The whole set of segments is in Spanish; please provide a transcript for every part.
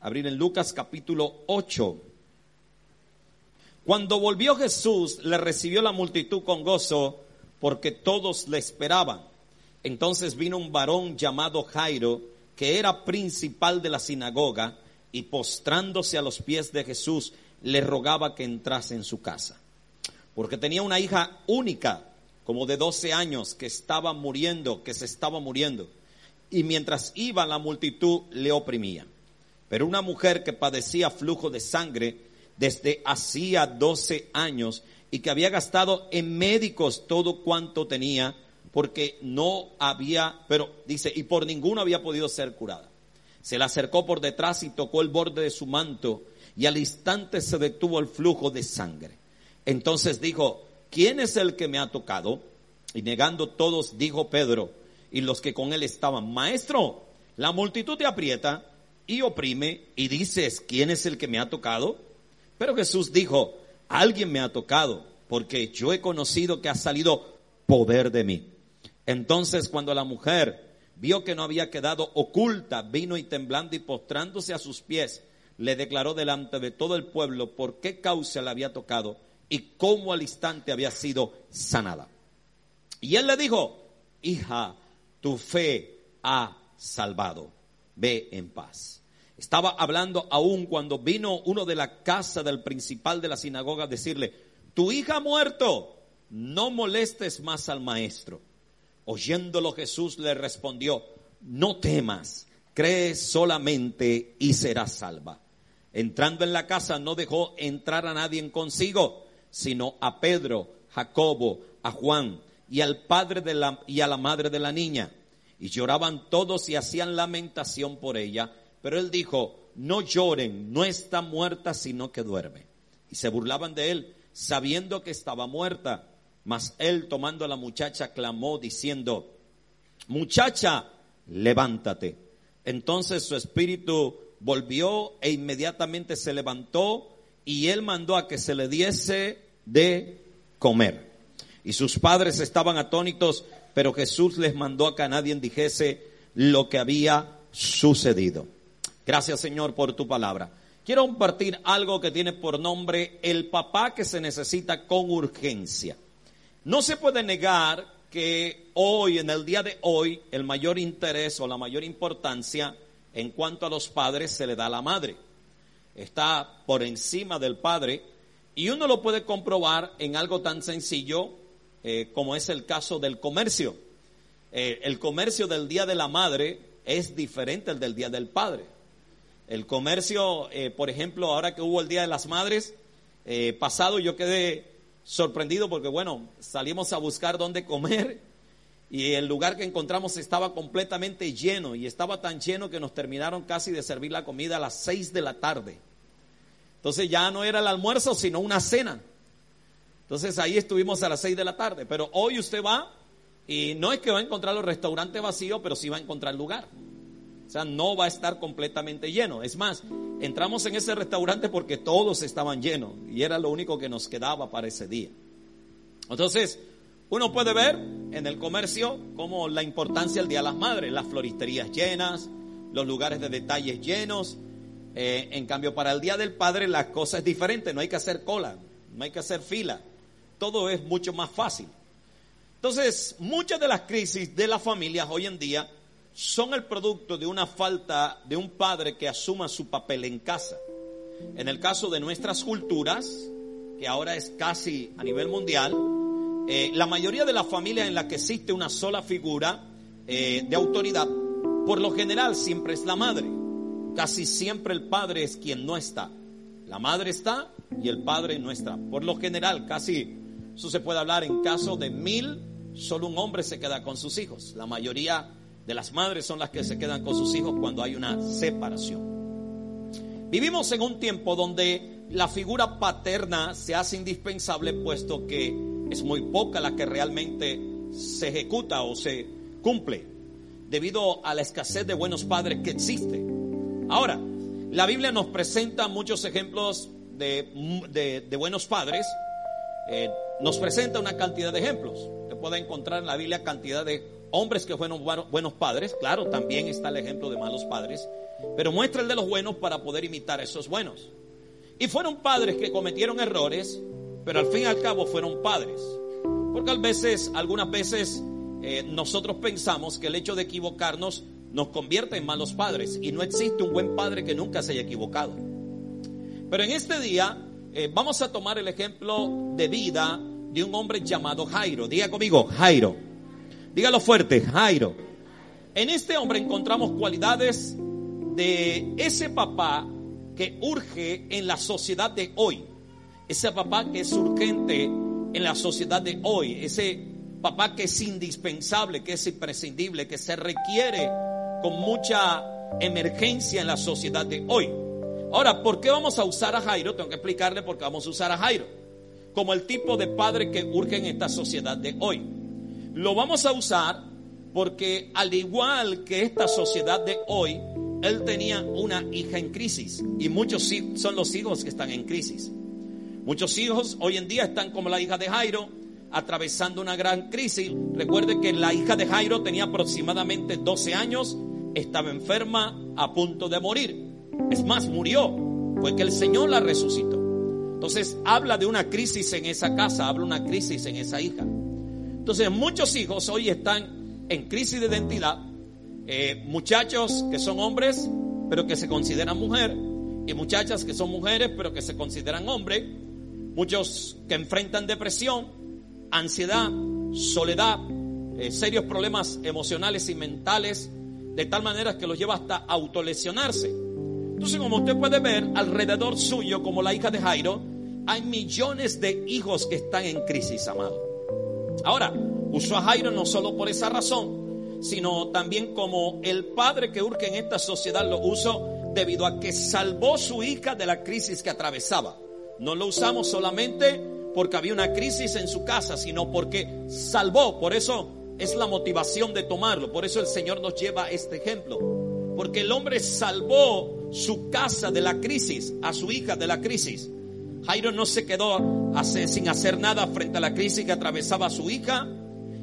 abrir en Lucas capítulo 8. Cuando volvió Jesús, le recibió la multitud con gozo porque todos le esperaban. Entonces vino un varón llamado Jairo, que era principal de la sinagoga, y postrándose a los pies de Jesús, le rogaba que entrase en su casa. Porque tenía una hija única, como de 12 años, que estaba muriendo, que se estaba muriendo. Y mientras iba la multitud le oprimía. Pero una mujer que padecía flujo de sangre desde hacía 12 años y que había gastado en médicos todo cuanto tenía, porque no había, pero dice, y por ninguno había podido ser curada. Se le acercó por detrás y tocó el borde de su manto y al instante se detuvo el flujo de sangre. Entonces dijo, ¿quién es el que me ha tocado? Y negando todos, dijo Pedro y los que con él estaban, Maestro, la multitud te aprieta y oprime y dices, ¿quién es el que me ha tocado? Pero Jesús dijo, alguien me ha tocado porque yo he conocido que ha salido poder de mí. Entonces cuando la mujer vio que no había quedado oculta, vino y temblando y postrándose a sus pies, le declaró delante de todo el pueblo por qué causa le había tocado y cómo al instante había sido sanada. Y él le dijo, hija, tu fe ha salvado, ve en paz. Estaba hablando aún cuando vino uno de la casa del principal de la sinagoga a decirle, tu hija ha muerto, no molestes más al maestro. Oyéndolo Jesús le respondió, no temas, cree solamente y serás salva. Entrando en la casa no dejó entrar a nadie consigo, sino a Pedro, Jacobo, a Juan y al padre de la, y a la madre de la niña. Y lloraban todos y hacían lamentación por ella. Pero él dijo, no lloren, no está muerta, sino que duerme. Y se burlaban de él, sabiendo que estaba muerta. Mas él tomando a la muchacha clamó diciendo, muchacha, levántate. Entonces su espíritu volvió e inmediatamente se levantó y él mandó a que se le diese de comer. Y sus padres estaban atónitos, pero Jesús les mandó a que nadie dijese lo que había sucedido. Gracias Señor por tu palabra. Quiero compartir algo que tiene por nombre el papá que se necesita con urgencia. No se puede negar que hoy, en el día de hoy, el mayor interés o la mayor importancia en cuanto a los padres se le da a la madre. Está por encima del padre y uno lo puede comprobar en algo tan sencillo eh, como es el caso del comercio. Eh, el comercio del Día de la Madre es diferente al del Día del Padre. El comercio, eh, por ejemplo, ahora que hubo el Día de las Madres, pasado yo quedé sorprendido porque, bueno, salimos a buscar dónde comer y el lugar que encontramos estaba completamente lleno y estaba tan lleno que nos terminaron casi de servir la comida a las seis de la tarde. Entonces ya no era el almuerzo, sino una cena. Entonces ahí estuvimos a las seis de la tarde. Pero hoy usted va y no es que va a encontrar los restaurantes vacíos, pero sí va a encontrar lugar. O sea, no va a estar completamente lleno. Es más, entramos en ese restaurante porque todos estaban llenos y era lo único que nos quedaba para ese día. Entonces, uno puede ver en el comercio como la importancia del Día de las Madres, las floristerías llenas, los lugares de detalles llenos. Eh, en cambio, para el Día del Padre la cosa es diferente, no hay que hacer cola, no hay que hacer fila todo es mucho más fácil. Entonces, muchas de las crisis de las familias hoy en día son el producto de una falta de un padre que asuma su papel en casa. En el caso de nuestras culturas, que ahora es casi a nivel mundial, eh, la mayoría de las familias en las que existe una sola figura eh, de autoridad, por lo general siempre es la madre. Casi siempre el padre es quien no está. La madre está y el padre no está. Por lo general, casi eso se puede hablar en caso de mil, solo un hombre se queda con sus hijos. La mayoría de las madres son las que se quedan con sus hijos cuando hay una separación. Vivimos en un tiempo donde la figura paterna se hace indispensable puesto que es muy poca la que realmente se ejecuta o se cumple debido a la escasez de buenos padres que existe. Ahora, la Biblia nos presenta muchos ejemplos de, de, buenos padres. Eh, nos presenta una cantidad de ejemplos. Se puede encontrar en la Biblia cantidad de hombres que fueron buenos padres. Claro, también está el ejemplo de malos padres. Pero muestra el de los buenos para poder imitar a esos buenos. Y fueron padres que cometieron errores, pero al fin y al cabo fueron padres. Porque a veces, algunas veces, eh, nosotros pensamos que el hecho de equivocarnos nos convierte en malos padres y no existe un buen padre que nunca se haya equivocado. Pero en este día eh, vamos a tomar el ejemplo de vida de un hombre llamado Jairo. Diga conmigo, Jairo. Dígalo fuerte, Jairo. En este hombre encontramos cualidades de ese papá que urge en la sociedad de hoy. Ese papá que es urgente en la sociedad de hoy. Ese papá que es indispensable, que es imprescindible, que se requiere con mucha emergencia en la sociedad de hoy. Ahora, ¿por qué vamos a usar a Jairo? Tengo que explicarle por qué vamos a usar a Jairo. Como el tipo de padre que urge en esta sociedad de hoy. Lo vamos a usar porque al igual que esta sociedad de hoy, él tenía una hija en crisis y muchos son los hijos que están en crisis. Muchos hijos hoy en día están como la hija de Jairo, atravesando una gran crisis. Recuerde que la hija de Jairo tenía aproximadamente 12 años, estaba enferma, a punto de morir. Es más, murió, fue que el Señor la resucitó. Entonces habla de una crisis en esa casa, habla de una crisis en esa hija. Entonces muchos hijos hoy están en crisis de identidad, eh, muchachos que son hombres pero que se consideran mujer y muchachas que son mujeres pero que se consideran hombre, muchos que enfrentan depresión, ansiedad, soledad, eh, serios problemas emocionales y mentales, de tal manera que los lleva hasta autolesionarse. Entonces, como usted puede ver, alrededor suyo, como la hija de Jairo, hay millones de hijos que están en crisis, amado. Ahora, usó a Jairo no solo por esa razón, sino también como el padre que urge en esta sociedad lo usó debido a que salvó su hija de la crisis que atravesaba. No lo usamos solamente porque había una crisis en su casa, sino porque salvó. Por eso es la motivación de tomarlo. Por eso el Señor nos lleva este ejemplo. Porque el hombre salvó su casa de la crisis, a su hija de la crisis. Jairo no se quedó sin hacer nada frente a la crisis que atravesaba su hija.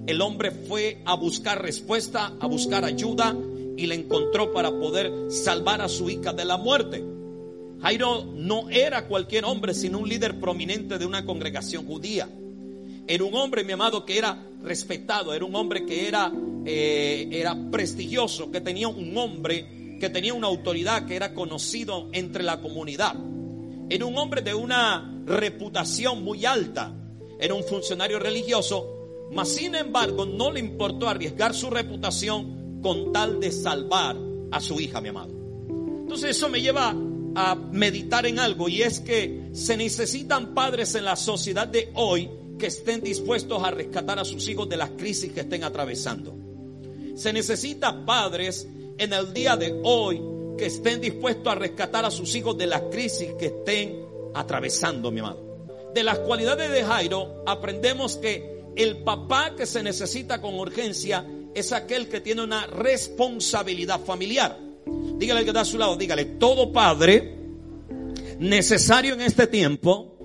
El hombre fue a buscar respuesta, a buscar ayuda y le encontró para poder salvar a su hija de la muerte. Jairo no era cualquier hombre, sino un líder prominente de una congregación judía. Era un hombre, mi amado, que era respetado, era un hombre que era, eh, era prestigioso, que tenía un hombre, que tenía una autoridad, que era conocido entre la comunidad. Era un hombre de una reputación muy alta, era un funcionario religioso, mas sin embargo no le importó arriesgar su reputación con tal de salvar a su hija, mi amado. Entonces eso me lleva a meditar en algo y es que se necesitan padres en la sociedad de hoy que estén dispuestos a rescatar a sus hijos de las crisis que estén atravesando. Se necesita padres en el día de hoy que estén dispuestos a rescatar a sus hijos de las crisis que estén atravesando, mi amado. De las cualidades de Jairo aprendemos que el papá que se necesita con urgencia es aquel que tiene una responsabilidad familiar. Dígale al que está a su lado, dígale, todo padre necesario en este tiempo,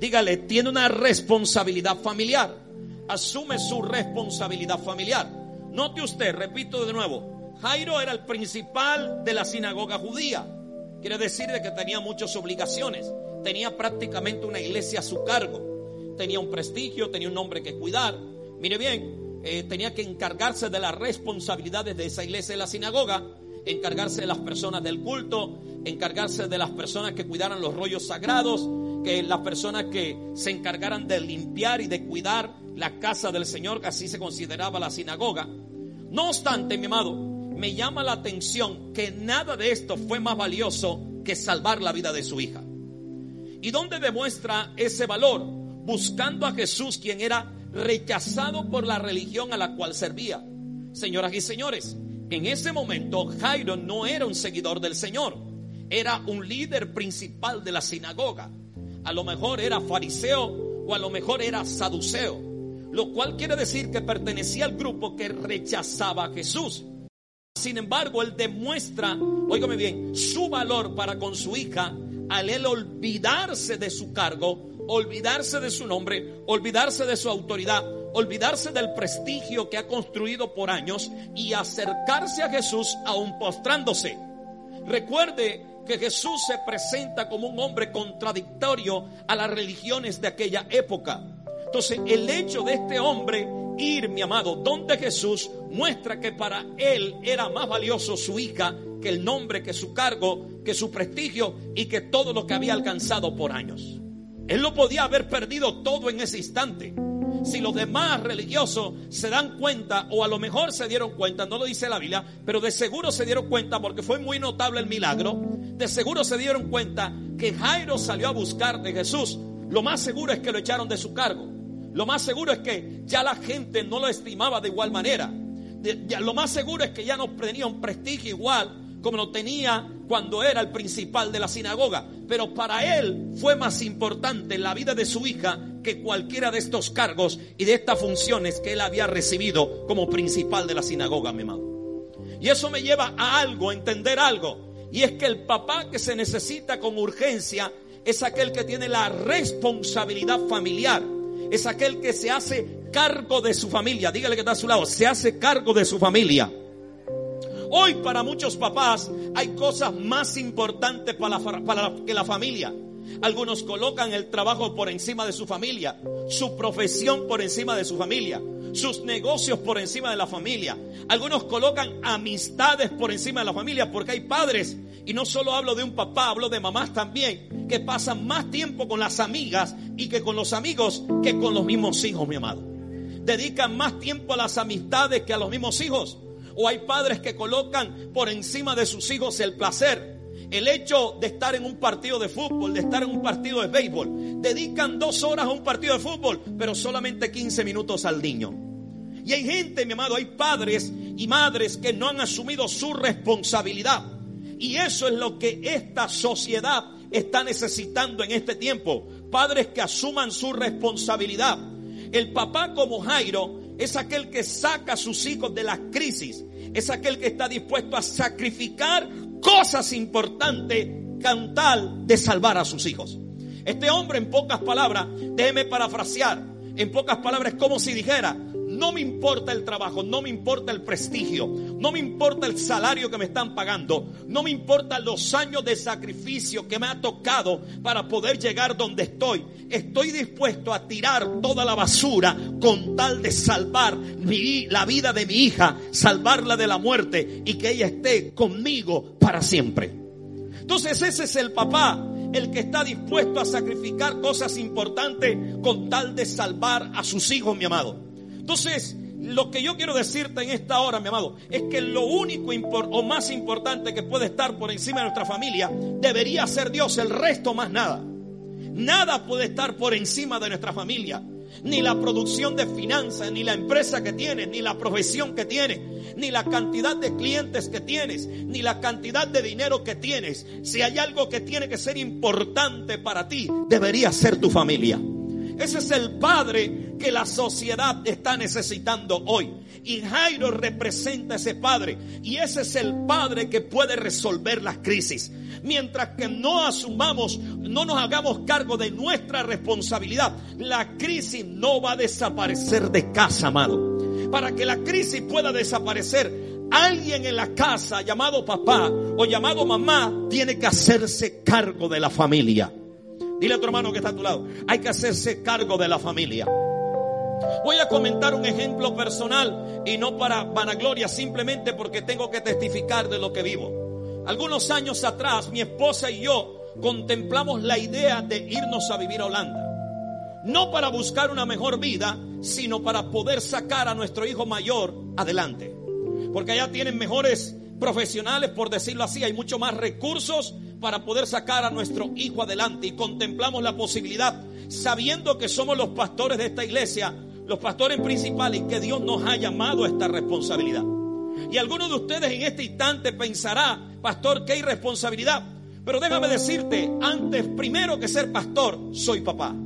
dígale, tiene una responsabilidad familiar. Asume su responsabilidad familiar. Note usted, repito de nuevo, Jairo era el principal de la sinagoga judía. Quiere decir de que tenía muchas obligaciones. Tenía prácticamente una iglesia a su cargo. Tenía un prestigio, tenía un nombre que cuidar. Mire bien, eh, tenía que encargarse de las responsabilidades de esa iglesia de la sinagoga encargarse de las personas del culto, encargarse de las personas que cuidaran los rollos sagrados, que las personas que se encargaran de limpiar y de cuidar la casa del Señor, que así se consideraba la sinagoga. No obstante, mi amado, me llama la atención que nada de esto fue más valioso que salvar la vida de su hija. ¿Y dónde demuestra ese valor? Buscando a Jesús, quien era rechazado por la religión a la cual servía. Señoras y señores, en ese momento Jairo no era un seguidor del Señor. era un líder principal de la sinagoga. A lo mejor era fariseo o a lo mejor era saduceo. Lo cual quiere decir que pertenecía al grupo que rechazaba a Jesús. Sin embargo, él demuestra, óigame bien, su valor para con su hija al él olvidarse de su cargo, olvidarse de su nombre, olvidarse de su autoridad, olvidarse del prestigio que ha construido por años y acercarse a Jesús aún postrándose. Recuerde que Jesús se presenta como un hombre contradictorio a las religiones de aquella época. Entonces, el hecho de este hombre ir, mi amado, donde Jesús muestra que para él era más valioso su hija que el nombre, que su cargo, que su prestigio y que todo lo que había alcanzado por años. Él lo podía haber perdido todo en ese instante. Si los demás religiosos se dan cuenta, o a lo mejor se dieron cuenta, no lo dice la Biblia, pero de seguro se dieron cuenta porque fue muy notable el milagro, de seguro se dieron cuenta que Jairo salió a buscar de Jesús. Lo más seguro es que lo echaron de su cargo. Lo más seguro es que ya la gente no lo estimaba de igual manera. lo más seguro es que ya no tenía un prestigio igual como lo tenía cuando era el principal de la sinagoga. Pero para él fue más importante la vida de su hija que cualquiera de estos cargos y de estas funciones que él había recibido como principal de la sinagoga, mi amado. Y eso me lleva a algo, a entender algo. Y es que el papá que se necesita con urgencia es aquel que tiene la responsabilidad familiar es aquel que se hace cargo de su familia. Dígale que está a su lado, se hace cargo de su familia. Hoy para muchos papás hay cosas más importantes para, para que la familia. Algunos colocan el trabajo por encima de su familia, su profesión por encima de su familia, sus negocios por encima de la familia. Algunos colocan amistades por encima de la familia porque hay padres, y no solo hablo de un papá, hablo de mamás también, que pasan más tiempo con las amigas y que con los amigos que con los mismos hijos, mi amado. Dedican más tiempo a las amistades que a los mismos hijos. O hay padres que colocan por encima de sus hijos el placer el hecho de estar en un partido de fútbol, de estar en un partido de béisbol. Dedican dos horas a un partido de fútbol, pero solamente 15 minutos al niño. Y hay gente, mi amado, hay padres y madres que no han asumido su responsabilidad. Y eso es lo que esta sociedad está necesitando en este tiempo. Padres que asuman su responsabilidad. El papá como Jairo es aquel que saca a sus hijos de la crisis. Es aquel que está dispuesto a sacrificar cosas importantes con tal de salvar a sus hijos. Este hombre, en pocas palabras, déjeme parafrasear, en pocas palabras, como si dijera, no me importa el trabajo, no me importa el prestigio, no me importa el salario que me están pagando, no me importan los años de sacrificio que me ha tocado para poder llegar donde estoy. Estoy dispuesto a tirar toda la basura con tal de salvar la vida de mi hija, salvarla de la muerte y que ella esté conmigo para siempre. Entonces ese es el papá el que está dispuesto a sacrificar cosas importantes con tal de salvar a sus hijos, mi amado. Entonces, lo que yo quiero decirte en esta hora, mi amado, es que lo único o más importante que puede estar por encima de nuestra familia debería ser Dios, el resto más nada. Nada puede estar por encima de nuestra familia. Ni la producción de finanzas, ni la empresa que tienes, ni la profesión que tienes, ni la cantidad de clientes que tienes, ni la cantidad de dinero que tienes. Si hay algo que tiene que ser importante para ti, debería ser tu familia. Ese es el padre que la sociedad está necesitando hoy. Y Jairo representa a ese padre. Y ese es el padre que puede resolver las crisis. Mientras que no asumamos, no nos hagamos cargo de nuestra responsabilidad, la crisis no va a desaparecer de casa, amado. Para que la crisis pueda desaparecer, alguien en la casa llamado papá o llamado mamá tiene que hacerse cargo de la familia. Dile a tu hermano que está a tu lado. Hay que hacerse cargo de la familia. Voy a comentar un ejemplo personal y no para vanagloria, simplemente porque tengo que testificar de lo que vivo. Algunos años atrás, mi esposa y yo contemplamos la idea de irnos a vivir a Holanda. No para buscar una mejor vida, sino para poder sacar a nuestro hijo mayor adelante. Porque allá tienen mejores profesionales, por decirlo así, hay mucho más recursos para poder sacar a nuestro hijo adelante y contemplamos la posibilidad, sabiendo que somos los pastores de esta iglesia, los pastores principales, y que Dios nos ha llamado a esta responsabilidad. Y alguno de ustedes en este instante pensará, pastor, ¿qué irresponsabilidad? Pero déjame decirte, antes, primero que ser pastor, soy papá.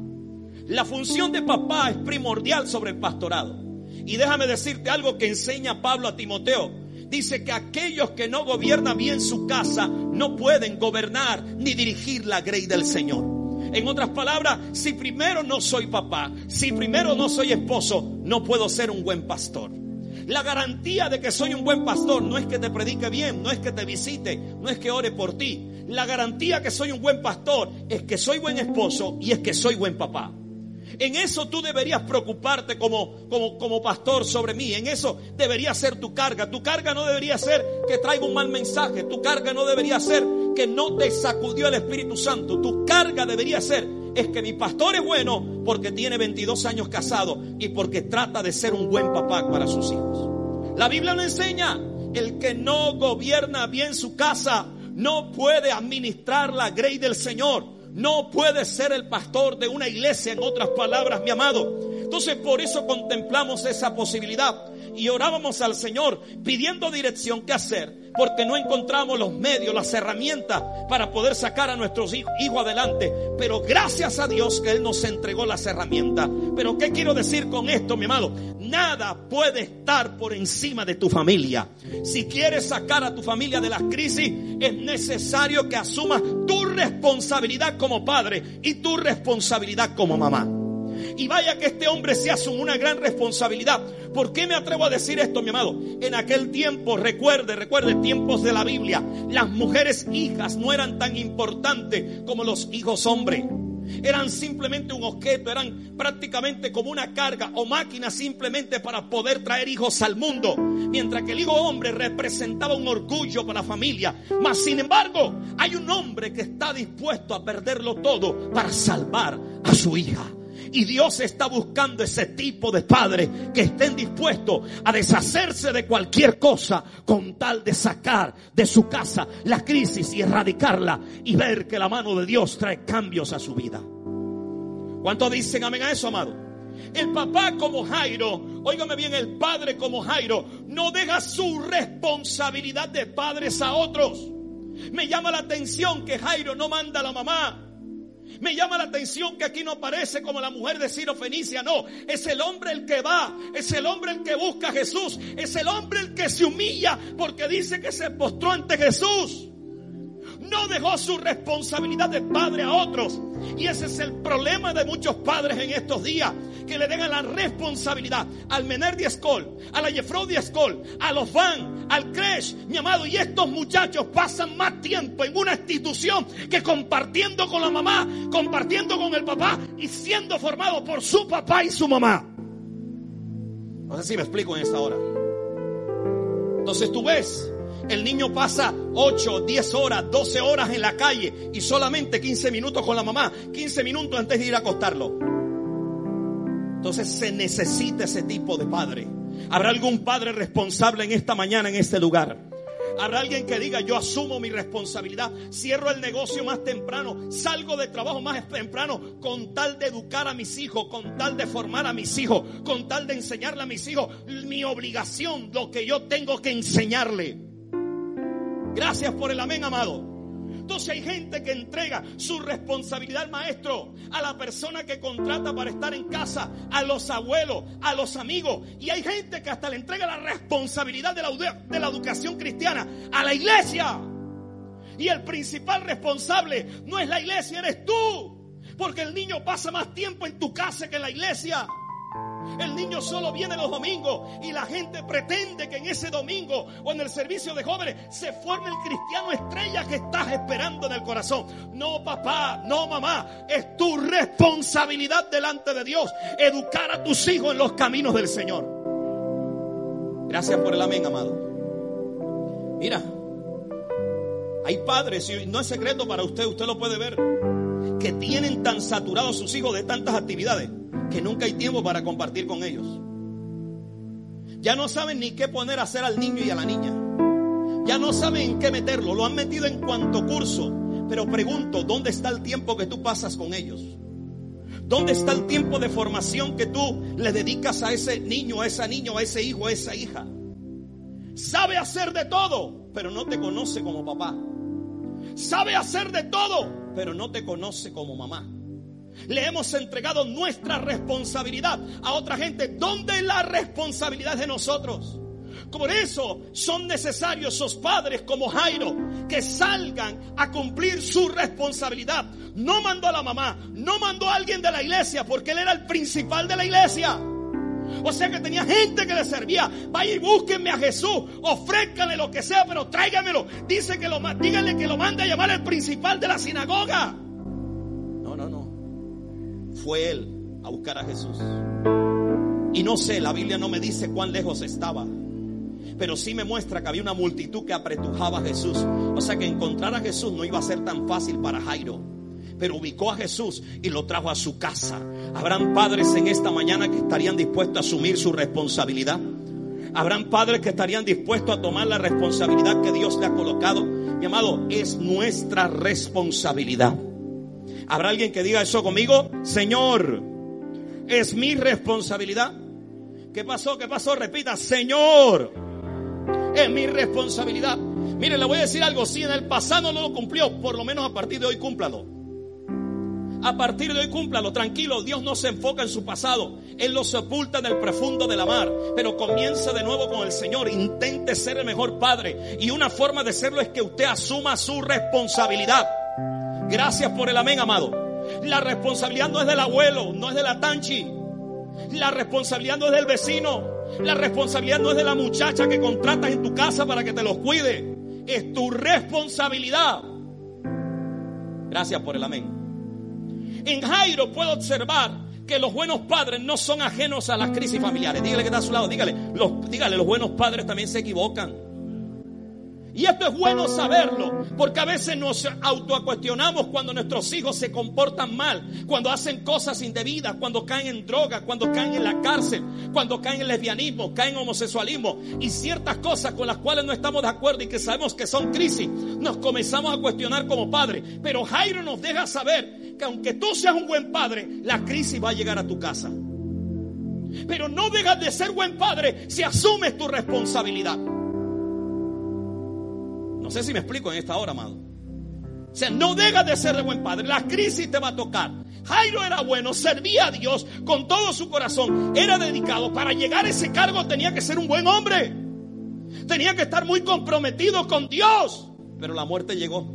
La función de papá es primordial sobre el pastorado. Y déjame decirte algo que enseña Pablo a Timoteo. Dice que aquellos que no gobiernan bien su casa no pueden gobernar ni dirigir la grey del Señor. En otras palabras, si primero no soy papá, si primero no soy esposo, no puedo ser un buen pastor. La garantía de que soy un buen pastor no es que te predique bien, no es que te visite, no es que ore por ti. La garantía que soy un buen pastor es que soy buen esposo y es que soy buen papá. En eso tú deberías preocuparte como, como, como pastor sobre mí. En eso debería ser tu carga. Tu carga no debería ser que traiga un mal mensaje. Tu carga no debería ser que no te sacudió el Espíritu Santo. Tu carga debería ser es que mi pastor es bueno porque tiene 22 años casado y porque trata de ser un buen papá para sus hijos. La Biblia lo enseña. El que no gobierna bien su casa no puede administrar la grey del Señor. No puede ser el pastor de una iglesia, en otras palabras, mi amado. Entonces por eso contemplamos esa posibilidad y orábamos al Señor pidiendo dirección qué hacer, porque no encontramos los medios, las herramientas para poder sacar a nuestros hijos adelante. Pero gracias a Dios que Él nos entregó las herramientas. Pero ¿qué quiero decir con esto, mi amado? Nada puede estar por encima de tu familia. Si quieres sacar a tu familia de las crisis, es necesario que asumas tu responsabilidad como padre y tu responsabilidad como mamá. Y vaya que este hombre se asume una gran responsabilidad. ¿Por qué me atrevo a decir esto, mi amado? En aquel tiempo, recuerde, recuerde, tiempos de la Biblia, las mujeres hijas no eran tan importantes como los hijos hombres. Eran simplemente un objeto, eran prácticamente como una carga o máquina simplemente para poder traer hijos al mundo. Mientras que el hijo hombre representaba un orgullo para la familia. Mas sin embargo, hay un hombre que está dispuesto a perderlo todo para salvar a su hija. Y Dios está buscando ese tipo de padres que estén dispuestos a deshacerse de cualquier cosa con tal de sacar de su casa la crisis y erradicarla y ver que la mano de Dios trae cambios a su vida. ¿Cuántos dicen amén a eso, amado? El papá como Jairo, óigame bien, el padre como Jairo, no deja su responsabilidad de padres a otros. Me llama la atención que Jairo no manda a la mamá me llama la atención que aquí no aparece como la mujer de Ciro Fenicia, no, es el hombre el que va, es el hombre el que busca a Jesús, es el hombre el que se humilla porque dice que se postró ante Jesús no dejó su responsabilidad de padre a otros. Y ese es el problema de muchos padres en estos días, que le dejan la responsabilidad al Mener de Escol, a la Jeffrey de Escol, a los Van, al Crash, mi amado. Y estos muchachos pasan más tiempo en una institución que compartiendo con la mamá, compartiendo con el papá y siendo formados por su papá y su mamá. No sé si me explico en esta hora. Entonces tú ves el niño pasa 8, 10 horas, 12 horas en la calle y solamente 15 minutos con la mamá, 15 minutos antes de ir a acostarlo. Entonces se necesita ese tipo de padre. ¿Habrá algún padre responsable en esta mañana, en este lugar? Habrá alguien que diga, yo asumo mi responsabilidad, cierro el negocio más temprano, salgo de trabajo más temprano con tal de educar a mis hijos, con tal de formar a mis hijos, con tal de enseñarle a mis hijos mi obligación, lo que yo tengo que enseñarle. Gracias por el amén, amado. Entonces hay gente que entrega su responsabilidad al maestro, a la persona que contrata para estar en casa, a los abuelos, a los amigos. Y hay gente que hasta le entrega la responsabilidad de la, de la educación cristiana a la iglesia. Y el principal responsable no es la iglesia, eres tú. Porque el niño pasa más tiempo en tu casa que en la iglesia. El niño solo viene los domingos y la gente pretende que en ese domingo o en el servicio de jóvenes se forme el cristiano estrella que estás esperando en el corazón. No papá, no mamá, es tu responsabilidad delante de Dios educar a tus hijos en los caminos del Señor. Gracias por el amén, amado. Mira, hay padres, y no es secreto para usted, usted lo puede ver, que tienen tan saturados sus hijos de tantas actividades que nunca hay tiempo para compartir con ellos. Ya no saben ni qué poner a hacer al niño y a la niña. Ya no saben en qué meterlo. Lo han metido en cuanto curso. Pero pregunto, ¿dónde está el tiempo que tú pasas con ellos? ¿Dónde está el tiempo de formación que tú le dedicas a ese niño, a esa niña, a ese hijo, a esa hija? Sabe hacer de todo, pero no te conoce como papá. sabe hacer de todo, pero no te conoce como mamá. Le hemos entregado nuestra responsabilidad a otra gente. ¿Dónde es la responsabilidad de nosotros? Por eso son necesarios esos padres como Jairo que salgan a cumplir su responsabilidad. No mandó a la mamá, no mandó a alguien de la iglesia porque él era el principal de la iglesia. O sea que tenía gente que le servía. Vaya y búsquenme a Jesús. Ofrézcanle lo que sea, pero tráigamelo. Dice que lo, díganle que lo mande a llamar el principal de la sinagoga. Fue él a buscar a Jesús. Y no sé, la Biblia no me dice cuán lejos estaba. Pero sí me muestra que había una multitud que apretujaba a Jesús. O sea que encontrar a Jesús no iba a ser tan fácil para Jairo pero ubicó a Jesús y lo trajo a su casa. Habrán padres en esta mañana que estarían dispuestos a asumir su responsabilidad. Habrán padres que estarían dispuestos a tomar la responsabilidad que Dios le ha colocado. Mi amado, es nuestra responsabilidad. ¿Habrá alguien que diga eso conmigo? Señor, es mi responsabilidad. ¿Qué pasó? ¿Qué pasó? Repita, Señor, es mi responsabilidad. Mire, le voy a decir algo. Si en el pasado no lo cumplió, por lo menos a partir de hoy cúmplalo. A partir de hoy cúmplalo, tranquilo, Dios no se enfoca en su pasado, Él lo sepulta en el profundo de la mar, pero comienza de nuevo con el Señor, intente ser el mejor padre y una forma de serlo es que usted asuma su responsabilidad. Gracias por el amén, amado. La responsabilidad no es del abuelo, no es de la tanchi, la responsabilidad no es del vecino, la responsabilidad no es de la muchacha que contratas en tu casa para que te los cuide, es tu responsabilidad. Gracias por el amén. En Jairo puedo observar que los buenos padres no son ajenos a las crisis familiares. Dígale que está a su lado, dígale, los, dígale, los buenos padres también se equivocan. Y esto es bueno saberlo, porque a veces nos autocuestionamos cuando nuestros hijos se comportan mal, cuando hacen cosas indebidas, cuando caen en droga, cuando caen en la cárcel, cuando caen en lesbianismo, caen en homosexualismo y ciertas cosas con las cuales no estamos de acuerdo y que sabemos que son crisis, nos comenzamos a cuestionar como padres. Pero Jairo nos deja saber que aunque tú seas un buen padre, la crisis va a llegar a tu casa. Pero no dejas de ser buen padre si asumes tu responsabilidad. No sé si me explico en esta hora, amado. O sea, no dejas de ser de buen padre. La crisis te va a tocar. Jairo era bueno, servía a Dios con todo su corazón. Era dedicado. Para llegar a ese cargo tenía que ser un buen hombre. Tenía que estar muy comprometido con Dios. Pero la muerte llegó.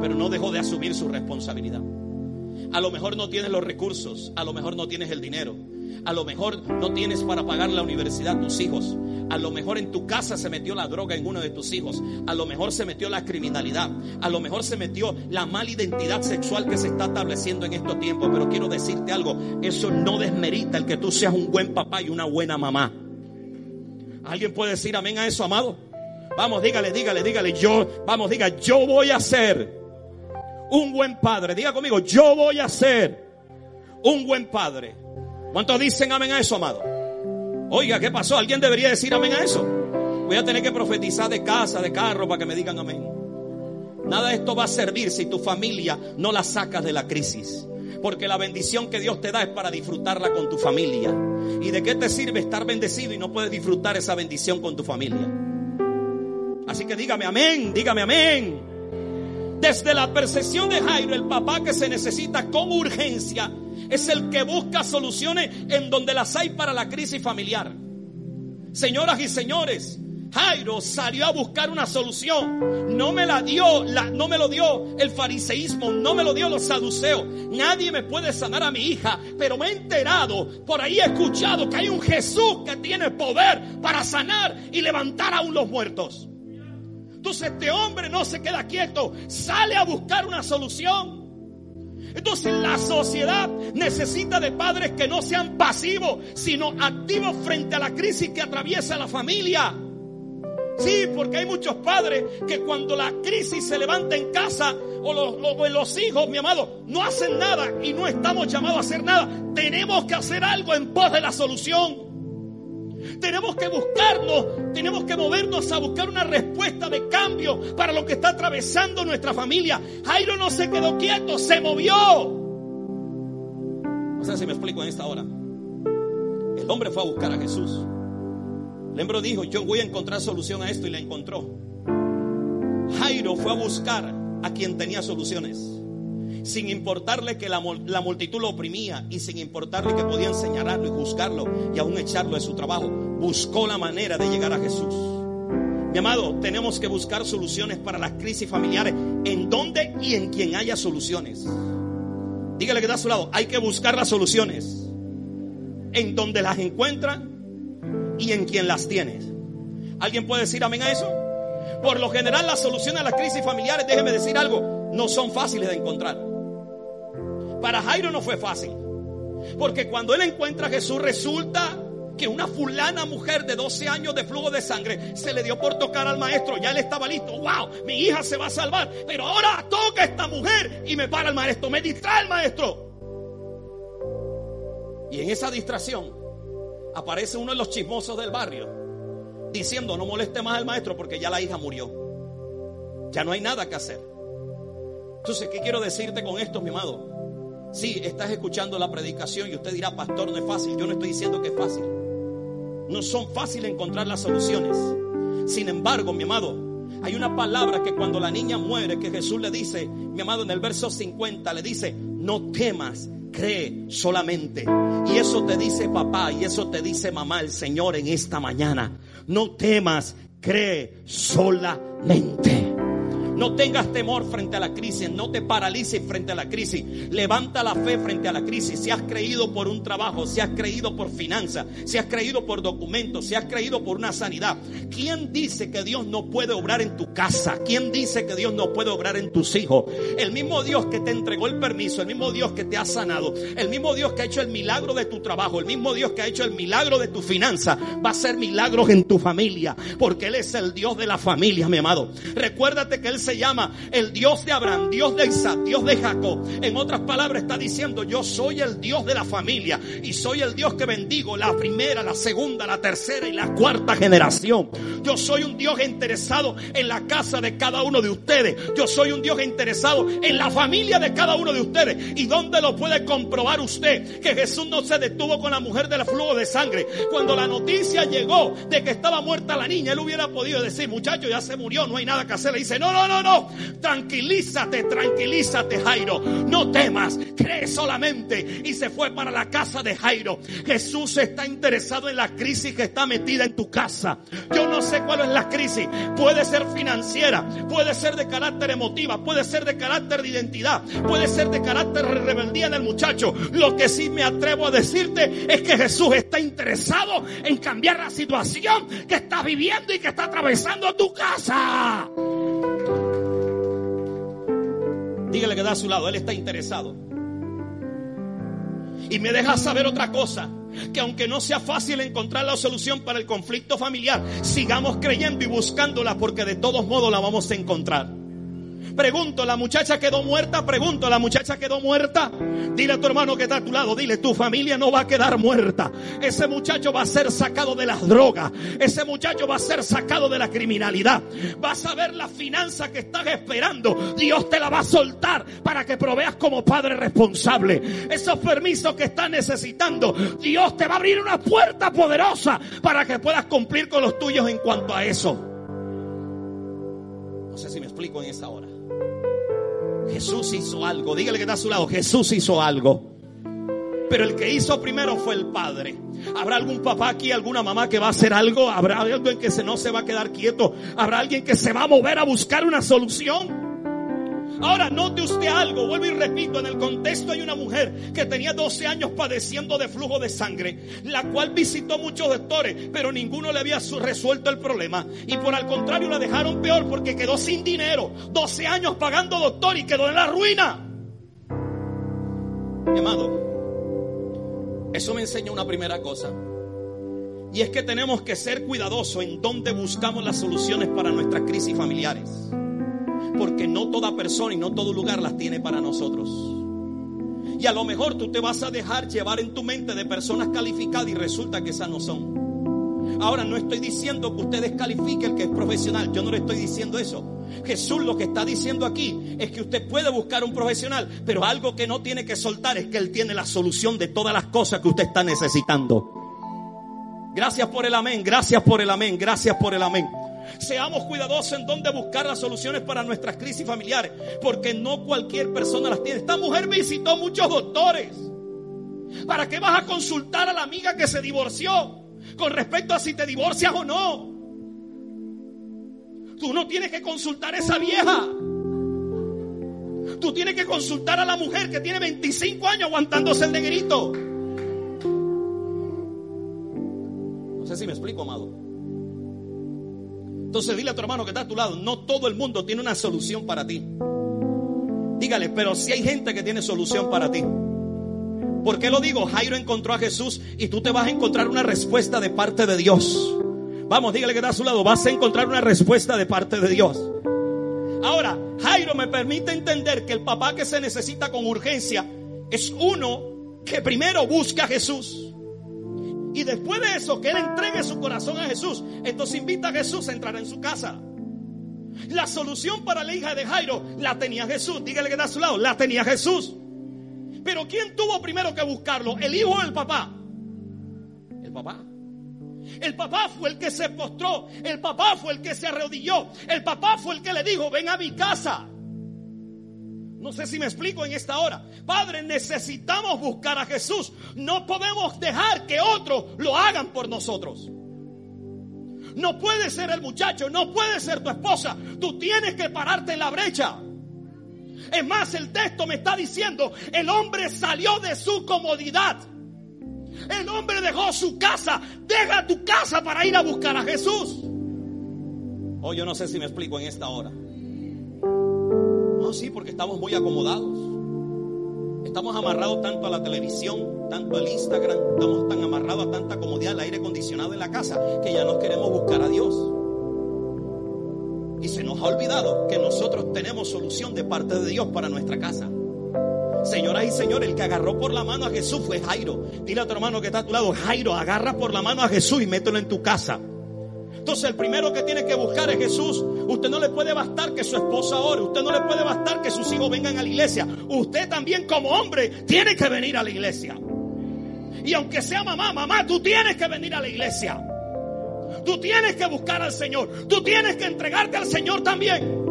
Pero no dejó de asumir su responsabilidad. A lo mejor no tienes los recursos. A lo mejor no tienes el dinero. A lo mejor no tienes para pagar la universidad a tus hijos. A lo mejor en tu casa se metió la droga en uno de tus hijos. A lo mejor se metió la criminalidad. A lo mejor se metió la mala identidad sexual que se está estableciendo en estos tiempos. Pero quiero decirte algo. Eso no desmerita el que tú seas un buen papá y una buena mamá. ¿Alguien puede decir amén a eso, amado? Vamos, dígale, dígale, dígale. Yo, vamos, diga, yo voy a ser un buen padre. Diga conmigo, yo voy a ser un buen padre. ¿Cuántos dicen amén a eso, amado? Oiga, ¿qué pasó? ¿Alguien debería decir amén a eso? Voy a tener que profetizar de casa, de carro, para que me digan amén. Nada de esto va a servir si tu familia no la sacas de la crisis. Porque la bendición que Dios te da es para disfrutarla con tu familia. ¿Y de qué te sirve estar bendecido y no puedes disfrutar esa bendición con tu familia? Así que dígame amén, dígame amén. Desde la percepción de Jairo, el papá que se necesita con urgencia es el que busca soluciones en donde las hay para la crisis familiar. Señoras y señores, Jairo salió a buscar una solución. No me la dio, no me lo dio el fariseísmo, no me lo dio los saduceos. Nadie me puede sanar a mi hija, pero me he enterado, por ahí he escuchado que hay un Jesús que tiene poder para sanar y levantar aún los muertos. Entonces este hombre no se queda quieto, sale a buscar una solución. Entonces la sociedad necesita de padres que no sean pasivos, sino activos frente a la crisis que atraviesa la familia. Sí, porque hay muchos padres que cuando la crisis se levanta en casa o los, los, hijos, mi amado, no hacen nada y no estamos llamados a hacer nada. Tenemos que hacer algo en pos de la solución. Tenemos que buscarnos, tenemos que movernos a buscar una respuesta de cambio para lo que está atravesando nuestra familia. Jairo no se quedó quieto, se movió. No sé si me explico en esta hora. El hombre fue a buscar a Jesús. El hombre dijo, yo voy a encontrar solución a esto y la encontró. Jairo fue a buscar a quien tenía soluciones. Sin importarle que la, multitud lo oprimía y sin importarle que podían señalarlo y juzgarlo y aún echarlo de su trabajo, buscó la manera de llegar a Jesús. Mi amado, tenemos que buscar soluciones para las crisis familiares. ¿En dónde y en quien haya soluciones? Dígale que está a su lado. Hay que buscar las soluciones. En donde las encuentra y en quien las tiene. ¿Alguien puede decir amén a eso? Por lo general, las soluciones a las crisis familiares, déjeme decir algo, no son fáciles de encontrar. Para Jairo no fue fácil. Porque cuando él encuentra a Jesús, resulta que una fulana mujer de 12 años de flujo de sangre se le dio por tocar al maestro. Ya él estaba listo. ¡Wow! Mi hija se va a salvar. Pero ahora toca a esta mujer y me para el maestro. Me distrae el maestro. Y en esa distracción aparece uno de los chismosos del barrio diciendo no moleste más al maestro porque ya la hija murió. Ya no hay nada que hacer. Entonces, ¿qué quiero decirte con esto, mi amado? Si estás escuchando la predicación y usted dirá, pastor, no es fácil. Yo no estoy diciendo que es fácil. No son fáciles encontrar las soluciones. Sin embargo, mi amado, hay una palabra que cuando la niña muere, que Jesús le dice, mi amado, en el verso 50, le dice, no temas, cree solamente. Y eso te dice papá y eso te dice mamá el Señor en esta mañana. No temas, cree solamente. No tengas temor frente a la crisis, no te paralices frente a la crisis. Levanta la fe frente a la crisis. Si has creído por un trabajo, si has creído por finanzas, si has creído por documentos, si has creído por una sanidad. ¿Quién dice que Dios no puede obrar en tu casa? ¿Quién dice que Dios no puede obrar en tus hijos? El mismo Dios que te entregó el permiso, el mismo Dios que te ha sanado, el mismo Dios que ha hecho el milagro de tu trabajo, el mismo Dios que ha hecho el milagro de tu finanza, va a hacer milagros en tu familia, porque Él es el Dios de la familia, mi amado. Recuérdate que Él se llama el Dios de Abraham, Dios de Isaac, Dios de Jacob. En otras palabras está diciendo, yo soy el Dios de la familia y soy el Dios que bendigo la primera, la segunda, la tercera y la cuarta generación. Yo soy un Dios interesado en la casa de cada uno de ustedes. Yo soy un Dios interesado en la familia de cada uno de ustedes. ¿Y dónde lo puede comprobar usted? Que Jesús no se detuvo con la mujer del flujo de sangre. Cuando la noticia llegó de que estaba muerta la niña, él hubiera podido decir, muchacho, ya se murió, no hay nada que hacer. Le dice, no, no, no, tranquilízate, tranquilízate, Jairo. No temas, cree solamente. Y se fue para la casa de Jairo. Jesús está interesado en la crisis que está metida en tu casa. Yo no sé cuál es la crisis. Puede ser financiera, puede ser de carácter emotiva, puede ser de carácter de identidad, puede ser de carácter de rebeldía en el muchacho. Lo que sí me atrevo a decirte es que Jesús está interesado en cambiar la situación que estás viviendo y que está atravesando tu casa. Dígale que da a su lado, Él está interesado. Y me deja saber otra cosa, que aunque no sea fácil encontrar la solución para el conflicto familiar, sigamos creyendo y buscándola porque de todos modos la vamos a encontrar. Pregunto, ¿la muchacha quedó muerta? Pregunto, ¿la muchacha quedó muerta? Dile a tu hermano que está a tu lado, dile, tu familia no va a quedar muerta. Ese muchacho va a ser sacado de las drogas. Ese muchacho va a ser sacado de la criminalidad. Vas a ver la finanza que estás esperando. Dios te la va a soltar para que proveas como padre responsable. Esos permisos que estás necesitando, Dios te va a abrir una puerta poderosa para que puedas cumplir con los tuyos en cuanto a eso. No sé si me explico en esa hora. Jesús hizo algo. Dígale que está a su lado. Jesús hizo algo. Pero el que hizo primero fue el Padre. ¿Habrá algún papá aquí, alguna mamá que va a hacer algo? ¿Habrá alguien que se, no se va a quedar quieto? ¿Habrá alguien que se va a mover a buscar una solución? Ahora note usted algo, vuelvo y repito, en el contexto hay una mujer que tenía 12 años padeciendo de flujo de sangre, la cual visitó muchos doctores, pero ninguno le había resuelto el problema. Y por al contrario la dejaron peor porque quedó sin dinero, 12 años pagando doctor y quedó en la ruina. Amado, eso me enseña una primera cosa. Y es que tenemos que ser cuidadosos en dónde buscamos las soluciones para nuestras crisis familiares porque no toda persona y no todo lugar las tiene para nosotros. Y a lo mejor tú te vas a dejar llevar en tu mente de personas calificadas y resulta que esas no son. Ahora no estoy diciendo que usted descalifique el que es profesional, yo no le estoy diciendo eso. Jesús lo que está diciendo aquí es que usted puede buscar un profesional, pero algo que no tiene que soltar es que Él tiene la solución de todas las cosas que usted está necesitando. Gracias por el amén, gracias por el amén, gracias por el amén. Seamos cuidadosos en dónde buscar las soluciones para nuestras crisis familiares, porque no cualquier persona las tiene. Esta mujer visitó muchos doctores. ¿Para qué vas a consultar a la amiga que se divorció con respecto a si te divorcias o no? Tú no tienes que consultar a esa vieja. Tú tienes que consultar a la mujer que tiene 25 años aguantándose el negrito. No sé si me explico, amado. Entonces dile a tu hermano que está a tu lado, no todo el mundo tiene una solución para ti. Dígale, pero si hay gente que tiene solución para ti. ¿Por qué lo digo? Jairo encontró a Jesús y tú te vas a encontrar una respuesta de parte de Dios. Vamos, dígale que está a su lado, vas a encontrar una respuesta de parte de Dios. Ahora, Jairo me permite entender que el papá que se necesita con urgencia es uno que primero busca a Jesús. Y después de eso, que él entregue su corazón a Jesús, entonces invita a Jesús a entrar en su casa. La solución para la hija de Jairo la tenía Jesús. Dígale que está a su lado, la tenía Jesús. Pero ¿quién tuvo primero que buscarlo? ¿El hijo o el papá? El papá. El papá fue el que se postró. El papá fue el que se arrodilló. El papá fue el que le dijo, ven a mi casa. No sé si me explico en esta hora. Padre, necesitamos buscar a Jesús. No podemos dejar que otros lo hagan por nosotros. No puede ser el muchacho, no puede ser tu esposa. Tú tienes que pararte en la brecha. Es más, el texto me está diciendo, el hombre salió de su comodidad. El hombre dejó su casa. Deja tu casa para ir a buscar a Jesús. Oh, yo no sé si me explico en esta hora. Sí, porque estamos muy acomodados. Estamos amarrados tanto a la televisión, tanto al Instagram, estamos tan amarrados a tanta comodidad, al aire acondicionado en la casa, que ya no queremos buscar a Dios. Y se nos ha olvidado que nosotros tenemos solución de parte de Dios para nuestra casa. Señoras y señores, el que agarró por la mano a Jesús fue Jairo. Dile a tu hermano que está a tu lado, Jairo, agarra por la mano a Jesús y mételo en tu casa. Entonces el primero que tiene que buscar es Jesús. Usted no le puede bastar que su esposa ore. Usted no le puede bastar que sus hijos vengan a la iglesia. Usted también como hombre tiene que venir a la iglesia. Y aunque sea mamá, mamá, tú tienes que venir a la iglesia. Tú tienes que buscar al Señor. Tú tienes que entregarte al Señor también.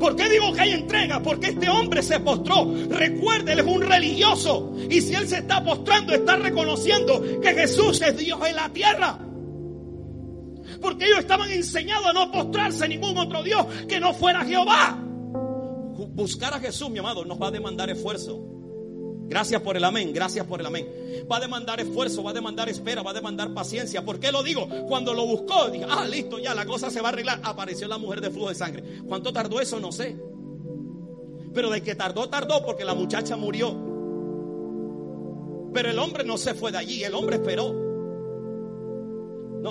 ¿Por qué digo que hay entrega? Porque este hombre se postró. Recuerde, él es un religioso. Y si él se está postrando, está reconociendo que Jesús es Dios en la tierra. Porque ellos estaban enseñados a no postrarse a ningún otro Dios que no fuera Jehová. Buscar a Jesús, mi amado, nos va a demandar esfuerzo. Gracias por el amén, gracias por el amén. Va a demandar esfuerzo, va a demandar espera, va a demandar paciencia. ¿Por qué lo digo? Cuando lo buscó, dije, ah, listo, ya la cosa se va a arreglar. Apareció la mujer de flujo de sangre. ¿Cuánto tardó eso? No sé. Pero de que tardó, tardó porque la muchacha murió. Pero el hombre no se fue de allí, el hombre esperó.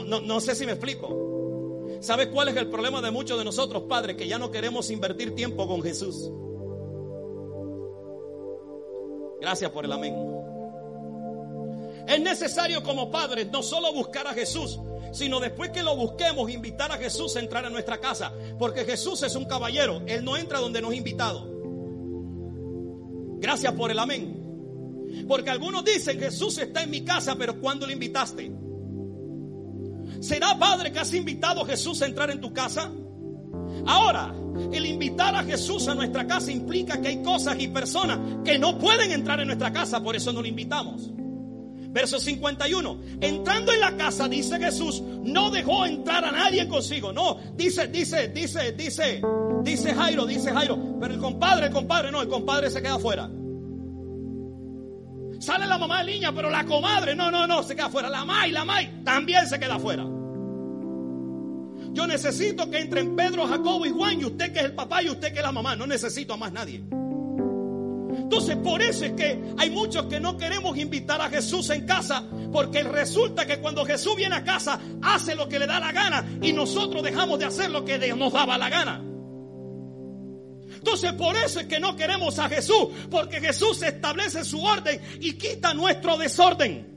No, sé si me explico. ¿Sabes cuál es el problema de muchos de nosotros, padres? Que ya no queremos invertir tiempo con Jesús. Gracias por el amén. Es necesario como padres no solo buscar a Jesús, sino después que lo busquemos, invitar a Jesús a entrar a nuestra casa. Porque Jesús es un caballero, Él no entra donde nos ha invitado. Gracias por el amén. Porque algunos dicen, Jesús está en mi casa, pero ¿cuándo lo invitaste? ¿Será padre que has invitado a Jesús a entrar en tu casa? Ahora, el invitar a Jesús a nuestra casa implica que hay cosas y personas que no pueden entrar en nuestra casa, por eso no lo invitamos. Verso 51. Entrando en la casa, dice Jesús, no dejó entrar a nadie consigo. No, dice, dice, dice, dice, dice Jairo, dice Jairo. Pero el compadre, el compadre, no, el compadre se queda afuera. Sale la mamá de niña, pero la comadre, no, no, no, se queda afuera. La mai, la mai, también se queda afuera. Yo necesito que entren Pedro, Jacobo y Juan, y usted que es el papá y usted que es la mamá. No necesito a más nadie. Entonces, por eso es que hay muchos que no queremos invitar a Jesús en casa, porque resulta que cuando Jesús viene a casa, hace lo que le da la gana y nosotros dejamos de hacer lo que nos daba la gana. Entonces por eso es que no queremos a Jesús, porque Jesús establece su orden y quita nuestro desorden.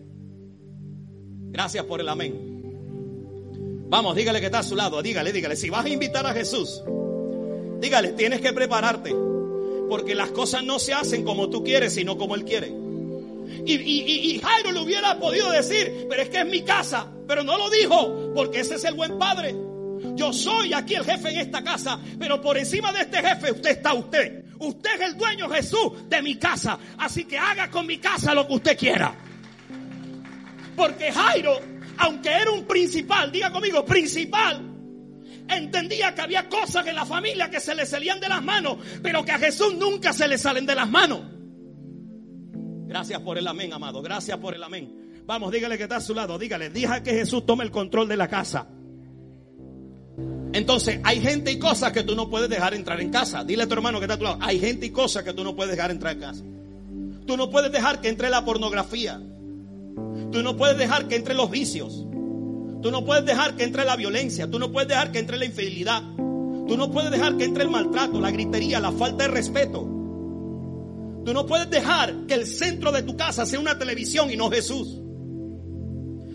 Gracias por el amén. Vamos, dígale que está a su lado, dígale, dígale, si vas a invitar a Jesús, dígale, tienes que prepararte, porque las cosas no se hacen como tú quieres, sino como Él quiere. Y, y, y, Jairo le hubiera podido decir, pero es que es mi casa, pero no lo dijo, porque ese es el buen padre. Yo soy aquí el jefe en esta casa, pero por encima de este jefe usted está usted. Usted es el dueño Jesús de mi casa, así que haga con mi casa lo que usted quiera. Porque Jairo, aunque era un principal, diga conmigo, principal, entendía que había cosas en la familia que se le salían de las manos, pero que a Jesús nunca se le salen de las manos. Gracias por el amén, amado. Gracias por el amén. Vamos, dígale que está a su lado. Dígale, deja que Jesús tome el control de la casa. Entonces, hay gente y cosas que tú no puedes dejar entrar en casa. Dile a tu hermano que está a tu lado. Hay gente y cosas que tú no puedes dejar entrar en casa. Tú no puedes dejar que entre la pornografía. Tú no puedes dejar que entre los vicios. Tú no puedes dejar que entre la violencia. Tú no puedes dejar que entre la infidelidad. Tú no puedes dejar que entre el maltrato, la gritería, la falta de respeto. Tú no puedes dejar que el centro de tu casa sea una televisión y no Jesús.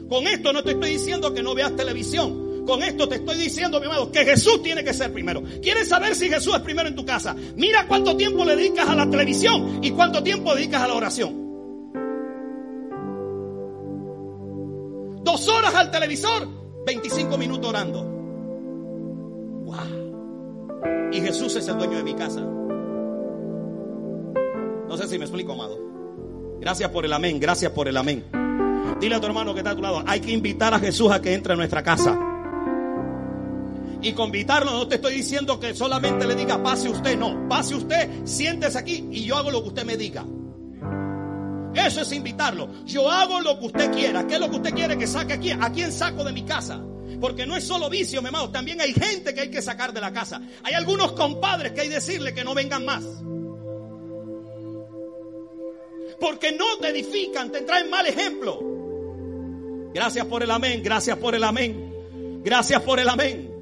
Con esto no te estoy diciendo que no veas televisión. Con esto te estoy diciendo, mi amado, que Jesús tiene que ser primero. ¿Quieres saber si Jesús es primero en tu casa? Mira cuánto tiempo le dedicas a la televisión y cuánto tiempo dedicas a la oración. Dos horas al televisor, 25 minutos orando. Wow. Y Jesús es el dueño de mi casa. No sé si me explico, amado. Gracias por el amén, gracias por el amén. Dile a tu hermano que está a tu lado, hay que invitar a Jesús a que entre a nuestra casa. Y con invitarlo no te estoy diciendo que solamente le diga pase usted, no, pase usted, siéntese aquí y yo hago lo que usted me diga. Eso es invitarlo. Yo hago lo que usted quiera. ¿Qué es lo que usted quiere que saque aquí? ¿A quién saco de mi casa? Porque no es solo vicio, mi amado. También hay gente que hay que sacar de la casa. Hay algunos compadres que hay que decirle que no vengan más. Porque no te edifican, te traen mal ejemplo. Gracias por el amén, gracias por el amén. Gracias por el amén.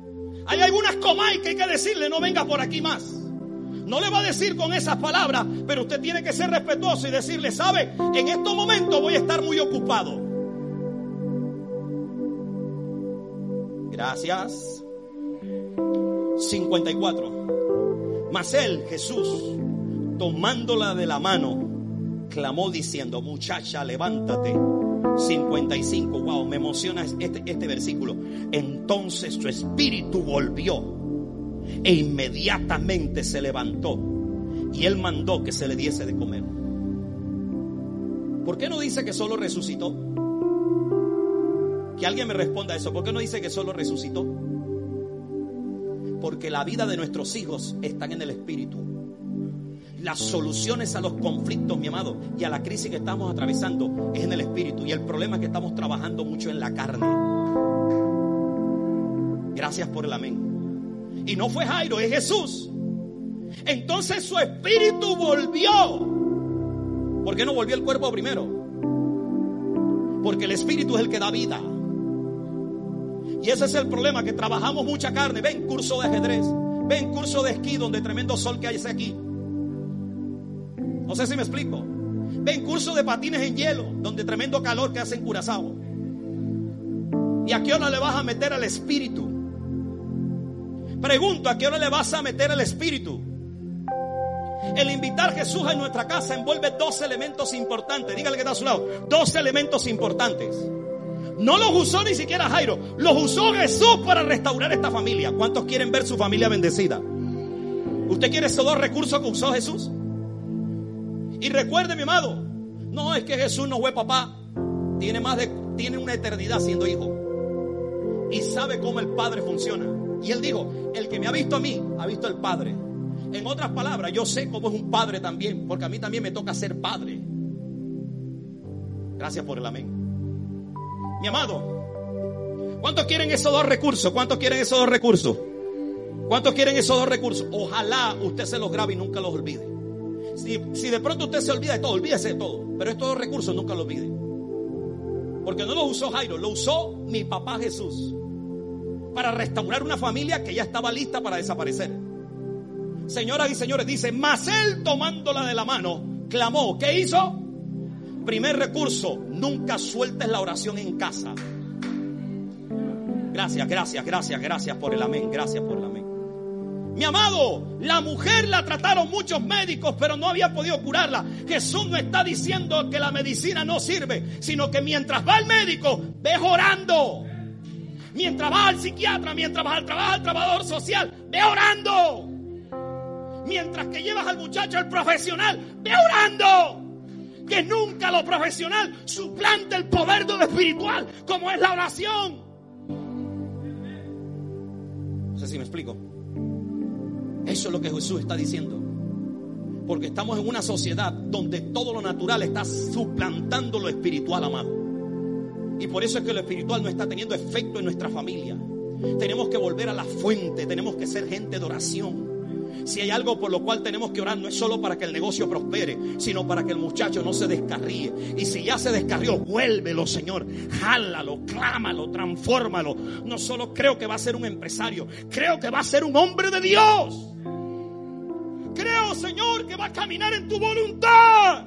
Hay algunas comay que hay que decirle, no venga por aquí más. No le va a decir con esas palabras, pero usted tiene que ser respetuoso y decirle, sabe, en estos momentos voy a estar muy ocupado. Gracias. 54. Mas él, Jesús, tomándola de la mano, clamó diciendo, muchacha, levántate. 55, wow, me emociona este, este versículo. Entonces su espíritu volvió e inmediatamente se levantó y él mandó que se le diese de comer. ¿Por qué no dice que solo resucitó? Que alguien me responda a eso. ¿Por qué no dice que solo resucitó? Porque la vida de nuestros hijos están en el espíritu. Las soluciones a los conflictos, mi amado, y a la crisis que estamos atravesando es en el espíritu. Y el problema es que estamos trabajando mucho en la carne. Gracias por el amén. Y no fue Jairo, es Jesús. Entonces su espíritu volvió. ¿Por qué no volvió el cuerpo primero? Porque el espíritu es el que da vida. Y ese es el problema, que trabajamos mucha carne. Ven curso de ajedrez, ven curso de esquí, donde tremendo sol que hay aquí. No sé si me explico. Ven curso de patines en hielo, donde tremendo calor que hace Curazao. ¿Y a qué hora le vas a meter al espíritu? Pregunto, ¿a qué hora le vas a meter al espíritu? El invitar a Jesús a nuestra casa envuelve dos elementos importantes. Dígale que está a su lado. Dos elementos importantes. No los usó ni siquiera Jairo. Los usó Jesús para restaurar esta familia. ¿Cuántos quieren ver su familia bendecida? ¿Usted quiere esos dos recursos que usó Jesús? Y recuerde, mi amado, no es que Jesús no fue papá. Tiene más de, tiene una eternidad siendo hijo. Y sabe cómo el Padre funciona. Y él dijo, el que me ha visto a mí, ha visto al Padre. En otras palabras, yo sé cómo es un padre también, porque a mí también me toca ser padre. Gracias por el amén. Mi amado, ¿cuántos quieren esos dos recursos? ¿Cuántos quieren esos dos recursos? ¿Cuántos quieren esos dos recursos? Ojalá usted se los grabe y nunca los olvide. Si, de pronto usted se olvida de todo, olvídese de todo. Pero estos recursos nunca los olvide. Porque no los usó Jairo, lo usó mi papá Jesús. Para restaurar una familia que ya estaba lista para desaparecer. Señoras y señores, dice, mas él tomándola de la mano, clamó. ¿Qué hizo? Primer recurso, nunca sueltes la oración en casa. Gracias, gracias, gracias, gracias por el amén, gracias por el amén. Mi amado, la mujer la trataron muchos médicos, pero no había podido curarla. Jesús no está diciendo que la medicina no sirve, sino que mientras va el médico, ve orando. Mientras vas al psiquiatra, mientras vas al trabajo, al trabajador social, ve orando. Mientras que llevas al muchacho al profesional, ve orando. Que nunca lo profesional suplante el poder de lo espiritual, como es la oración. No sé si me explico. Eso es lo que Jesús está diciendo. Porque estamos en una sociedad donde todo lo natural está suplantando lo espiritual, amado. Y por eso es que lo espiritual no está teniendo efecto en nuestra familia. Tenemos que volver a la fuente, tenemos que ser gente de oración. Si hay algo por lo cual tenemos que orar, no es solo para que el negocio prospere, sino para que el muchacho no se descarríe. Y si ya se descarrió, vuélvelo, Señor. Jálalo, clámalo, transfórmalo. No solo creo que va a ser un empresario, creo que va a ser un hombre de Dios. Creo, Señor, que va a caminar en tu voluntad.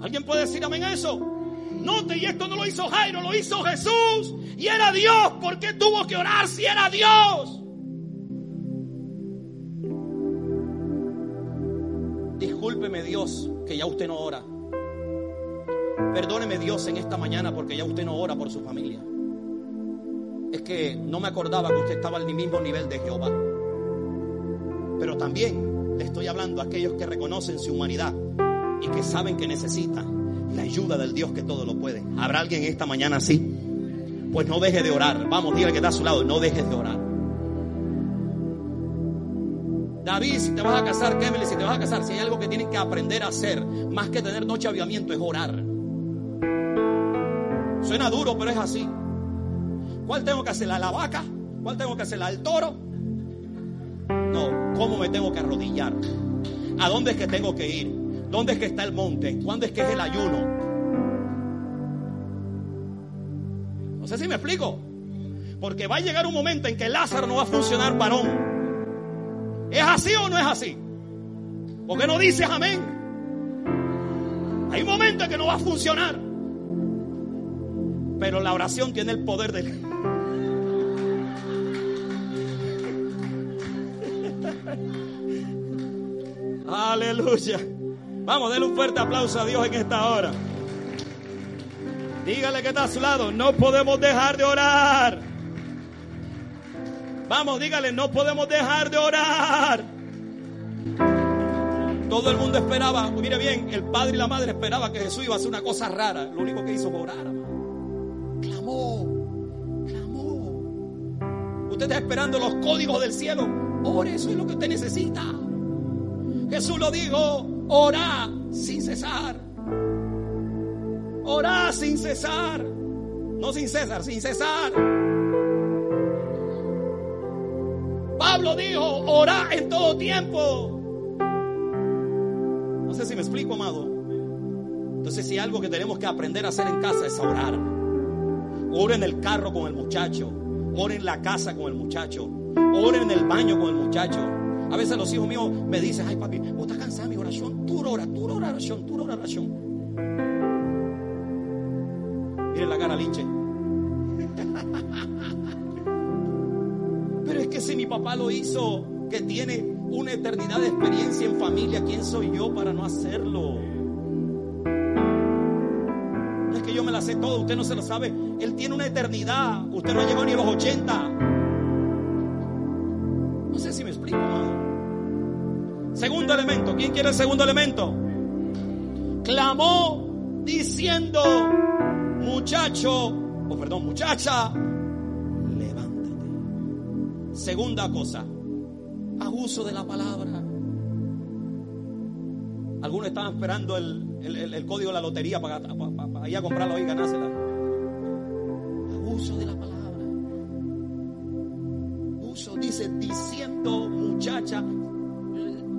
¿Alguien puede decir amén a eso? Note, y esto no lo hizo Jairo, lo hizo Jesús. Y era Dios. ¿Por qué tuvo que orar si era Dios? Que ya usted no ora. Perdóneme Dios en esta mañana porque ya usted no ora por su familia. Es que no me acordaba que usted estaba al mismo nivel de Jehová. Pero también le estoy hablando a aquellos que reconocen su humanidad y que saben que necesitan la ayuda del Dios que todo lo puede. ¿Habrá alguien esta mañana así? Pues no deje de orar. Vamos, dígale que está a su lado, no dejes de orar. David, si te vas a casar, Kevin, si te vas a casar, si hay algo que tienen que aprender a hacer, más que tener noche de aviamiento, es orar. Suena duro, pero es así. ¿Cuál tengo que hacer? ¿La, la vaca? ¿Cuál tengo que hacer? ¿La del toro? No, ¿cómo me tengo que arrodillar? ¿A dónde es que tengo que ir? ¿Dónde es que está el monte? ¿Cuándo es que es el ayuno? No sé si me explico. Porque va a llegar un momento en que Lázaro no va a funcionar varón. ¿Es así o no es así? ¿Por qué no dices amén? Hay un momento en que no va a funcionar. Pero la oración tiene el poder de... Aleluya. Vamos, denle un fuerte aplauso a Dios en esta hora. Dígale que está a su lado. No podemos dejar de orar. Vamos, dígale, no podemos dejar de orar. Todo el mundo esperaba, mire bien, el padre y la madre esperaban que Jesús iba a hacer una cosa rara. Lo único que hizo fue orar. Clamó, clamó. Usted está esperando los códigos del cielo. Ore, eso es lo que usted necesita. Jesús lo dijo, Orá sin cesar. Orá sin cesar. No sin cesar, sin cesar. Pablo dijo, orá en todo tiempo. No sé si me explico, amado. Entonces, si algo que tenemos que aprender a hacer en casa es orar. Ore en el carro con el muchacho. Ore en la casa con el muchacho. Ore en el baño con el muchacho. A veces los hijos míos me dicen, ay papi, vos estás cansado mi oración, tu ora, tu oración, tu oración. Miren la cara linche. Si mi papá lo hizo, que tiene una eternidad de experiencia en familia, ¿quién soy yo para no hacerlo? No es que yo me la sé todo, usted no se lo sabe. Él tiene una eternidad. Usted no ha llegado ni a los 80. No sé si me explico, Segundo elemento. ¿Quién quiere el segundo elemento? Clamó diciendo, muchacho, o perdón, muchacha. Segunda cosa, abuso de la palabra. Algunos estaban esperando el, código de la lotería para, ir a comprarlo y ganársela. Abuso de la palabra. Abuso, dice, diciendo, muchacha,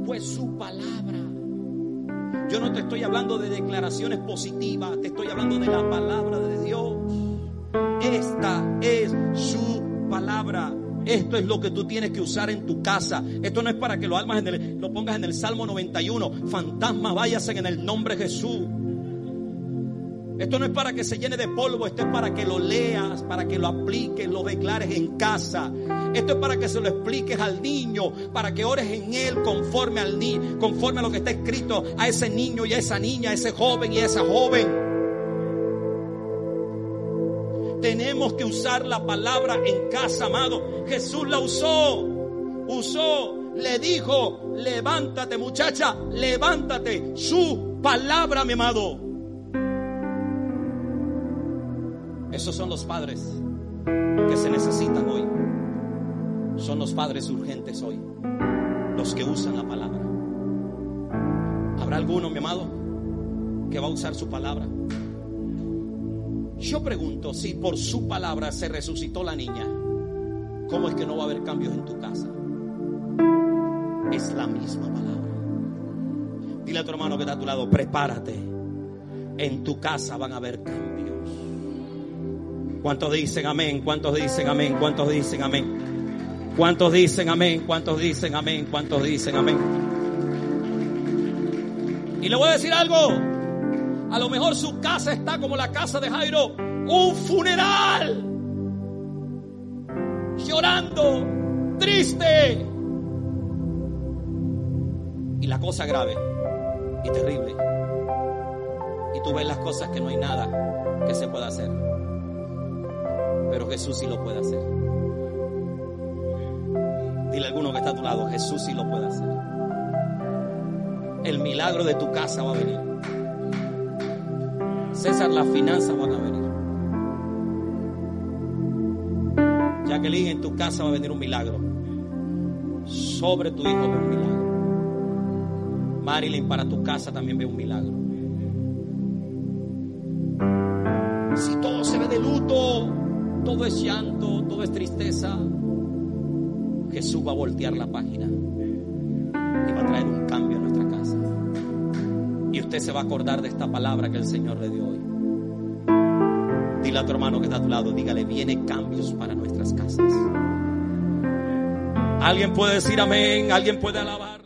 pues su palabra. Yo no te estoy hablando de declaraciones positivas, te estoy hablando de la palabra de Dios. Esta es su palabra. Esto es lo que tú tienes que usar en tu casa. Esto no es para que lo, almas en lo pongas en el Salmo 91. Fantasmas, váyase en el nombre de Jesús. Esto no es para que se llene de polvo, esto es para que lo leas, para que lo apliques, lo declares en casa. Esto es para que se lo expliques al niño, para que ores en él conforme al niño, conforme a lo que está escrito a ese niño y a esa niña, a ese joven y a esa joven. Tenemos que usar la palabra en casa, amado. Jesús la usó. Usó, le dijo, levántate muchacha, levántate. Su palabra, mi amado. Esos son los padres que se necesitan hoy. Son los padres urgentes hoy. Los que usan la palabra. ¿Habrá alguno, mi amado, que va a usar su palabra? Yo pregunto, si por su palabra se resucitó la niña, ¿cómo es que no va a haber cambios en tu casa? Es la misma palabra. Dile a tu hermano que está a tu lado, prepárate. En tu casa van a haber cambios. ¿Cuántos dicen amén? ¿Cuántos dicen amén? ¿Cuántos dicen amén? ¿Cuántos dicen amén? ¿Cuántos dicen amén? ¿Cuántos dicen amén? Y le voy a decir algo. A lo mejor su casa está como la casa de Jairo, un funeral. Llorando, triste. Y la cosa grave y terrible. Y tú ves las cosas que no hay nada que se pueda hacer. Pero Jesús sí lo puede hacer. Dile a alguno que está a tu lado, Jesús sí lo puede hacer. El milagro de tu casa va a venir. César, las finanzas van a venir. Jacqueline, en tu casa va a venir un milagro. Sobre tu hijo va un milagro. Marilyn, para tu casa también ve un milagro. Si todo se ve de luto, todo es llanto, todo es tristeza, Jesús va a voltear la página y va a traer un usted se va a acordar de esta palabra que el Señor le dio hoy. Dile a tu hermano que está a tu lado, dígale, viene cambios para nuestras casas. Alguien puede decir amén, alguien puede alabar.